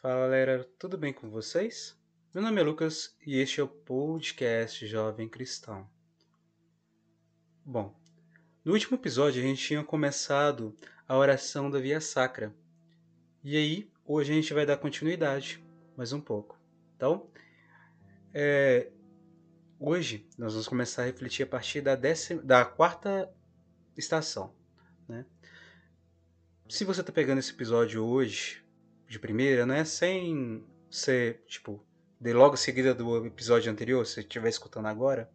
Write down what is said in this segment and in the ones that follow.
Fala galera, tudo bem com vocês? Meu nome é Lucas e este é o podcast Jovem Cristão. Bom, no último episódio a gente tinha começado a oração da Via Sacra. E aí, hoje a gente vai dar continuidade, mais um pouco. Então, é, hoje nós vamos começar a refletir a partir da, décima, da quarta estação. Né? Se você está pegando esse episódio hoje, de primeira, né? Sem ser, tipo, de logo seguida do episódio anterior, se estiver escutando agora.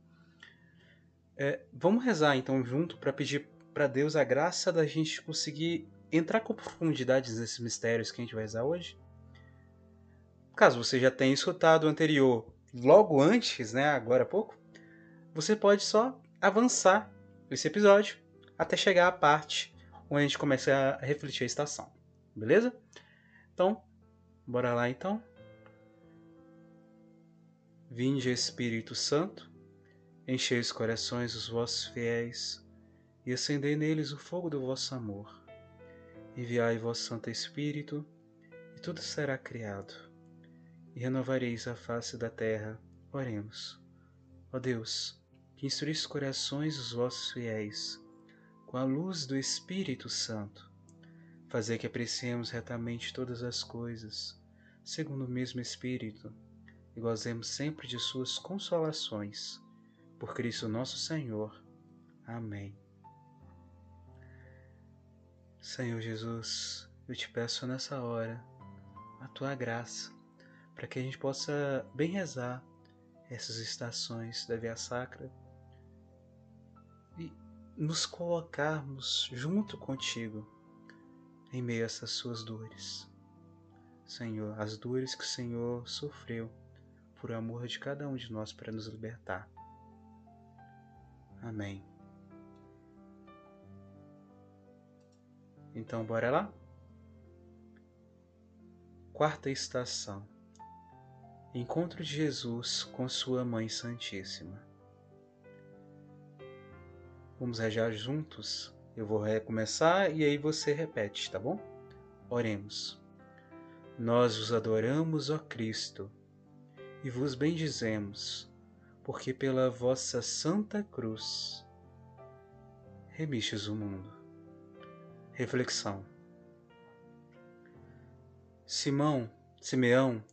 É, vamos rezar então junto para pedir para Deus a graça da gente conseguir entrar com profundidades nesses mistérios que a gente vai rezar hoje. Caso você já tenha escutado o anterior logo antes, né, agora há pouco, você pode só avançar esse episódio até chegar à parte onde a gente começa a refletir a estação. Beleza? Então, bora lá então. Vinde, Espírito Santo, enchei os corações dos vossos fiéis e acendei neles o fogo do vosso amor. Enviai vosso Santo Espírito, e tudo será criado, e renovareis a face da terra. Oremos. Ó Deus, que instruís os corações dos vossos fiéis com a luz do Espírito Santo, fazer que apreciemos retamente todas as coisas, segundo o mesmo Espírito, e gozemos sempre de Suas consolações. Por Cristo nosso Senhor. Amém. Senhor Jesus, eu te peço nessa hora a tua graça, para que a gente possa bem rezar essas estações da Via Sacra e nos colocarmos junto contigo em meio a essas suas dores. Senhor, as dores que o Senhor sofreu por amor de cada um de nós para nos libertar. Amém. Então, bora lá? Quarta estação. Encontro de Jesus com sua Mãe Santíssima. Vamos rezar juntos eu vou recomeçar e aí você repete, tá bom? Oremos. Nós vos adoramos, ó Cristo, e vos bendizemos, porque pela vossa santa cruz remistes o mundo. Reflexão. Simão, Simeão,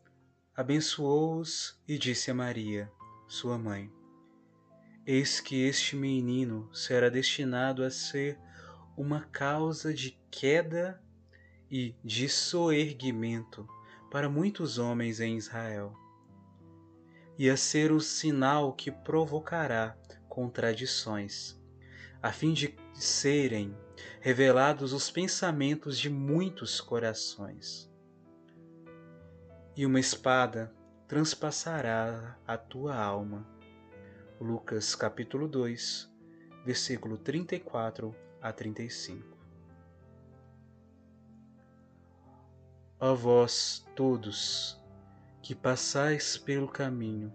abençoou-os e disse a Maria, sua mãe: Eis que este menino será destinado a ser uma causa de queda e de soerguimento para muitos homens em Israel, e a ser o sinal que provocará contradições, a fim de serem revelados os pensamentos de muitos corações. E uma espada transpassará a tua alma. Lucas capítulo 2, versículo 34 a 35. Ó vós todos que passais pelo caminho,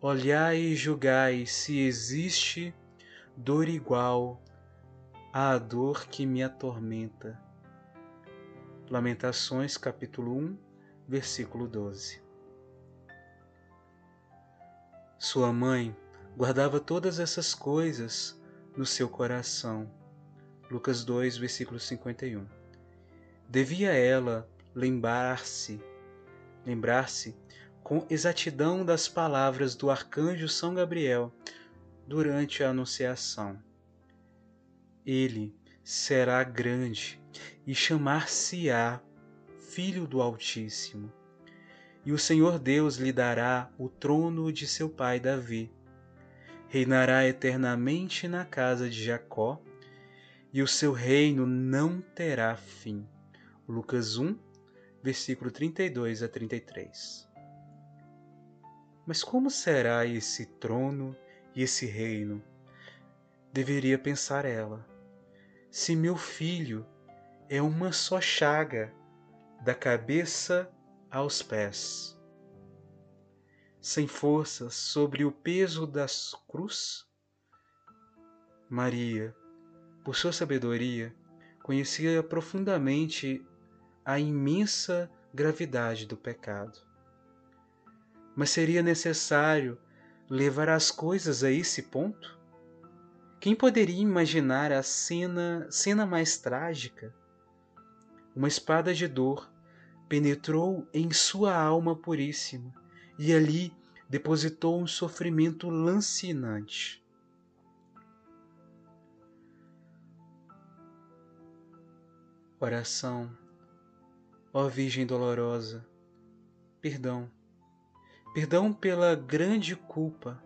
olhai e julgai se existe dor igual à dor que me atormenta. Lamentações capítulo 1, versículo 12. Sua mãe guardava todas essas coisas no seu coração Lucas 2, versículo 51. Devia ela lembrar-se, lembrar-se com exatidão das palavras do arcanjo São Gabriel durante a anunciação. Ele será grande e chamar-se-á Filho do Altíssimo. E o Senhor Deus lhe dará o trono de seu pai Davi. Reinará eternamente na casa de Jacó e o seu reino não terá fim. Lucas 1, versículo 32 a 33. Mas como será esse trono e esse reino? Deveria pensar ela. Se meu filho é uma só chaga, da cabeça aos pés, sem força sobre o peso das cruz? Maria, por sua sabedoria, conhecia profundamente a imensa gravidade do pecado. Mas seria necessário levar as coisas a esse ponto? Quem poderia imaginar a cena, cena mais trágica? Uma espada de dor penetrou em sua alma puríssima e ali depositou um sofrimento lancinante. Oração, ó Virgem dolorosa, perdão, perdão pela grande culpa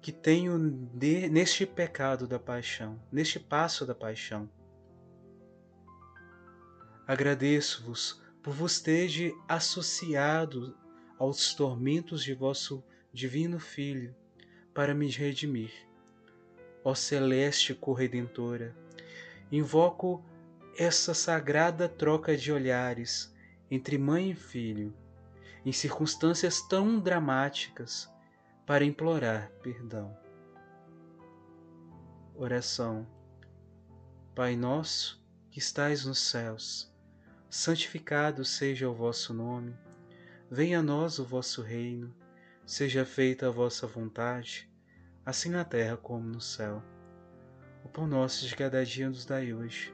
que tenho de, neste pecado da paixão, neste passo da paixão. Agradeço-vos por vos ter associado aos tormentos de vosso divino Filho para me redimir. Ó celeste corredentora, invoco essa sagrada troca de olhares entre mãe e filho, em circunstâncias tão dramáticas, para implorar perdão. Oração. Pai nosso que estais nos céus, santificado seja o vosso nome. Venha a nós o vosso reino. Seja feita a vossa vontade, assim na terra como no céu. O pão nosso de cada dia nos dai hoje.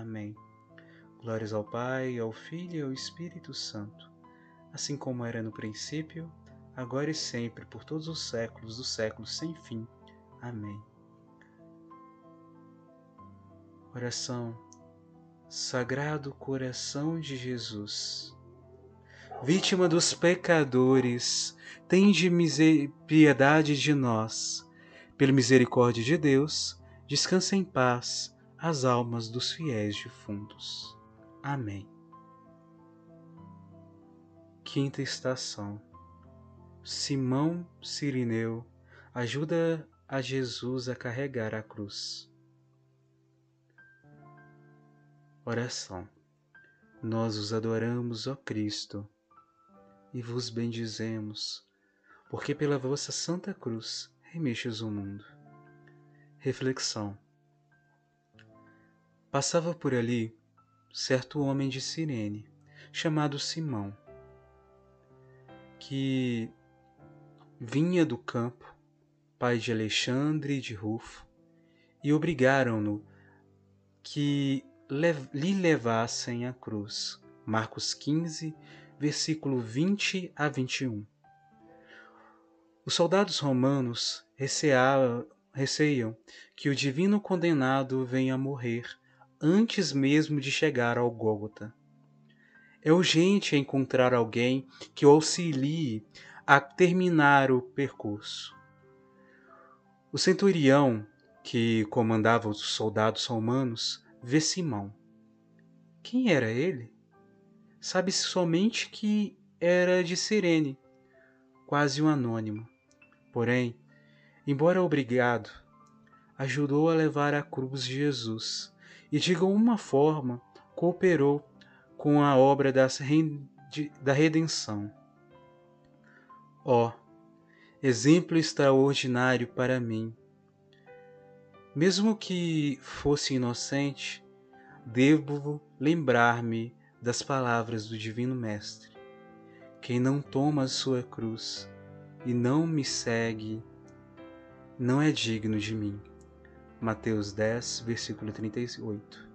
Amém. Glórias ao Pai, ao Filho e ao Espírito Santo assim como era no princípio, agora e sempre, por todos os séculos dos séculos sem fim. Amém. Oração Sagrado Coração de Jesus, vítima dos pecadores, tende piedade de nós. Pela misericórdia de Deus, descansa em paz as almas dos fiéis defuntos. Amém. Quinta estação. Simão Sirineu ajuda a Jesus a carregar a cruz. Oração. Nós os adoramos, ó Cristo, e vos bendizemos, porque pela vossa santa cruz remexes o mundo. Reflexão. Passava por ali certo homem de Cirene, chamado Simão que vinha do campo, pai de Alexandre e de Rufo, e obrigaram-no que lhe levassem a cruz. Marcos 15, versículo 20 a 21. Os soldados romanos receiam que o divino condenado venha morrer antes mesmo de chegar ao Gólgota. É urgente encontrar alguém que o auxilie a terminar o percurso. O centurião, que comandava os soldados romanos, vê Simão. Quem era ele? Sabe-se somente que era de Cirene, quase um anônimo. Porém, embora obrigado, ajudou a levar a cruz de Jesus e de alguma forma cooperou com a obra da redenção. Ó, oh, exemplo extraordinário para mim. Mesmo que fosse inocente, devo lembrar-me das palavras do Divino Mestre. Quem não toma a sua cruz e não me segue, não é digno de mim. Mateus 10, versículo 38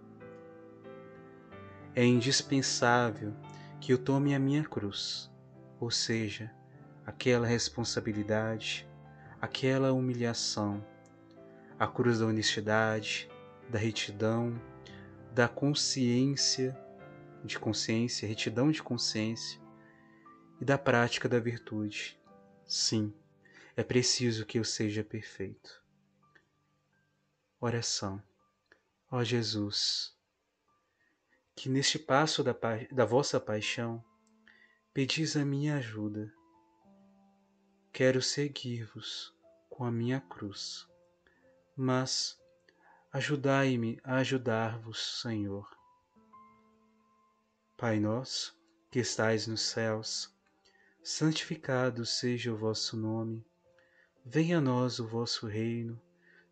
é indispensável que eu tome a minha cruz, ou seja, aquela responsabilidade, aquela humilhação, a cruz da honestidade, da retidão, da consciência, de consciência, retidão de consciência e da prática da virtude. Sim, é preciso que eu seja perfeito. Oração. Ó Jesus, que neste passo da, da vossa paixão pedis a minha ajuda. Quero seguir-vos com a minha cruz, mas ajudai-me a ajudar-vos, Senhor. Pai nosso, que estais nos céus, santificado seja o vosso nome. Venha a nós o vosso reino,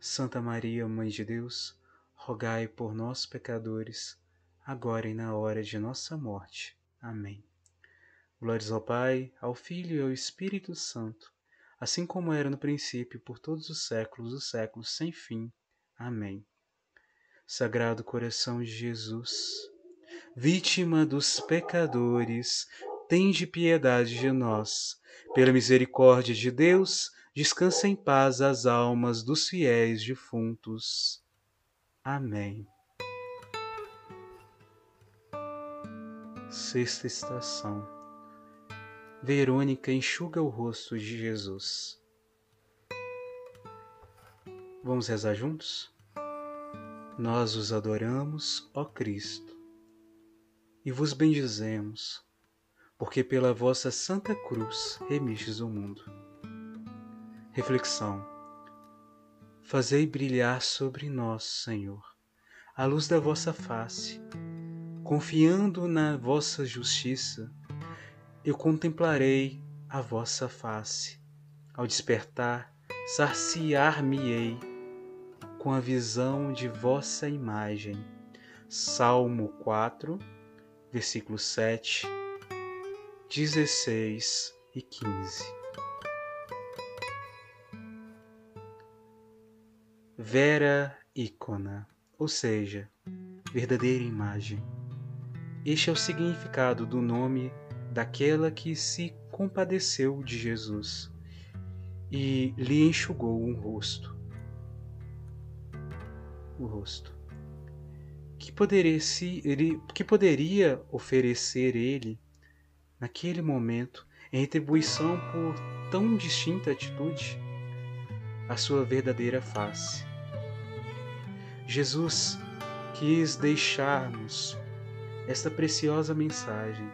Santa Maria, Mãe de Deus, rogai por nós, pecadores, agora e na hora de nossa morte. Amém. Glórias ao Pai, ao Filho e ao Espírito Santo, assim como era no princípio, por todos os séculos dos séculos, sem fim. Amém. Sagrado coração de Jesus, vítima dos pecadores, tende piedade de nós. Pela misericórdia de Deus, descansa em paz as almas dos fiéis defuntos. Amém. Sexta estação. Verônica enxuga o rosto de Jesus. Vamos rezar juntos? Nós os adoramos, ó Cristo e vos bendizemos, porque pela vossa Santa Cruz remistes o mundo. Reflexão. Fazei brilhar sobre nós, Senhor, a luz da vossa face. Confiando na vossa justiça, eu contemplarei a vossa face. Ao despertar, saciar-me-ei com a visão de vossa imagem. Salmo 4, versículos 7, 16 e 15. Vera ícona, ou seja, verdadeira imagem. Este é o significado do nome daquela que se compadeceu de Jesus e lhe enxugou um rosto. O rosto que poderia, se, ele, que poderia oferecer ele naquele momento em retribuição por tão distinta atitude? A sua verdadeira face. Jesus quis deixar-nos esta preciosa mensagem.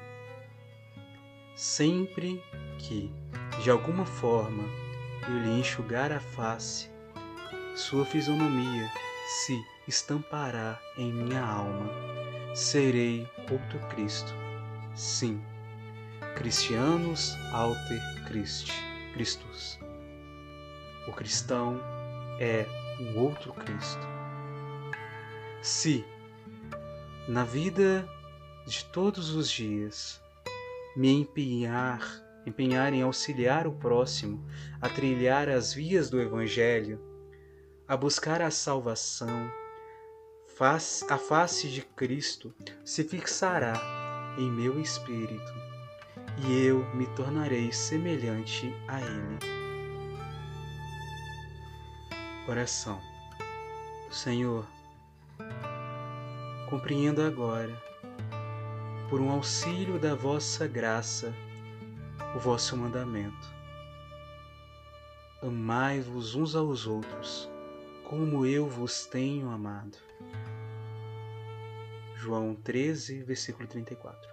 Sempre que, de alguma forma, eu lhe enxugar a face, sua fisionomia se estampará em minha alma. Serei outro Cristo. Sim, Cristianos alter Christi, Christus. O cristão é um outro Cristo. Se, na vida de todos os dias, me empenhar, empenhar em auxiliar o próximo a trilhar as vias do Evangelho, a buscar a salvação, a face de Cristo se fixará em meu espírito e eu me tornarei semelhante a Ele. Oração Senhor, compreendo agora, por um auxílio da vossa graça, o vosso mandamento. Amai-vos uns aos outros, como eu vos tenho amado. João 13, versículo 34.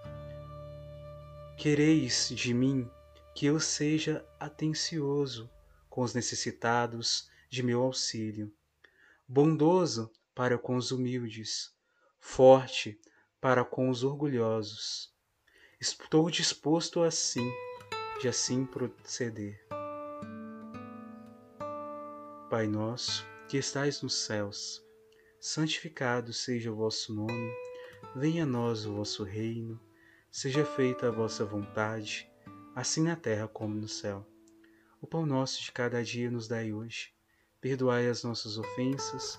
Quereis de mim que eu seja atencioso com os necessitados de meu auxílio, bondoso para com os humildes, forte para com os orgulhosos. Estou disposto assim, de assim proceder. Pai nosso, que estais nos céus, santificado seja o vosso nome Venha a nós o vosso reino, seja feita a vossa vontade, assim na terra como no céu. O pão nosso de cada dia nos dai hoje. Perdoai as nossas ofensas,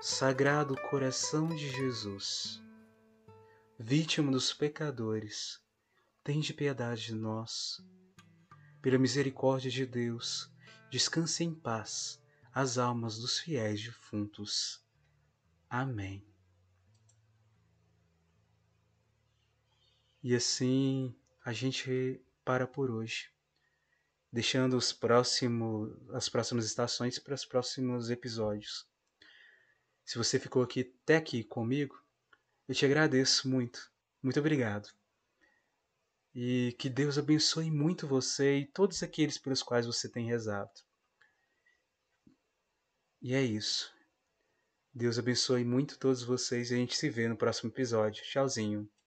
Sagrado coração de Jesus vítima dos pecadores, tende piedade de nós. Pela misericórdia de Deus, descanse em paz as almas dos fiéis defuntos. Amém. E assim a gente para por hoje, deixando os próximos, as próximas estações para os próximos episódios. Se você ficou aqui até aqui comigo, eu te agradeço muito. Muito obrigado. E que Deus abençoe muito você e todos aqueles pelos quais você tem rezado. E é isso. Deus abençoe muito todos vocês e a gente se vê no próximo episódio. Tchauzinho.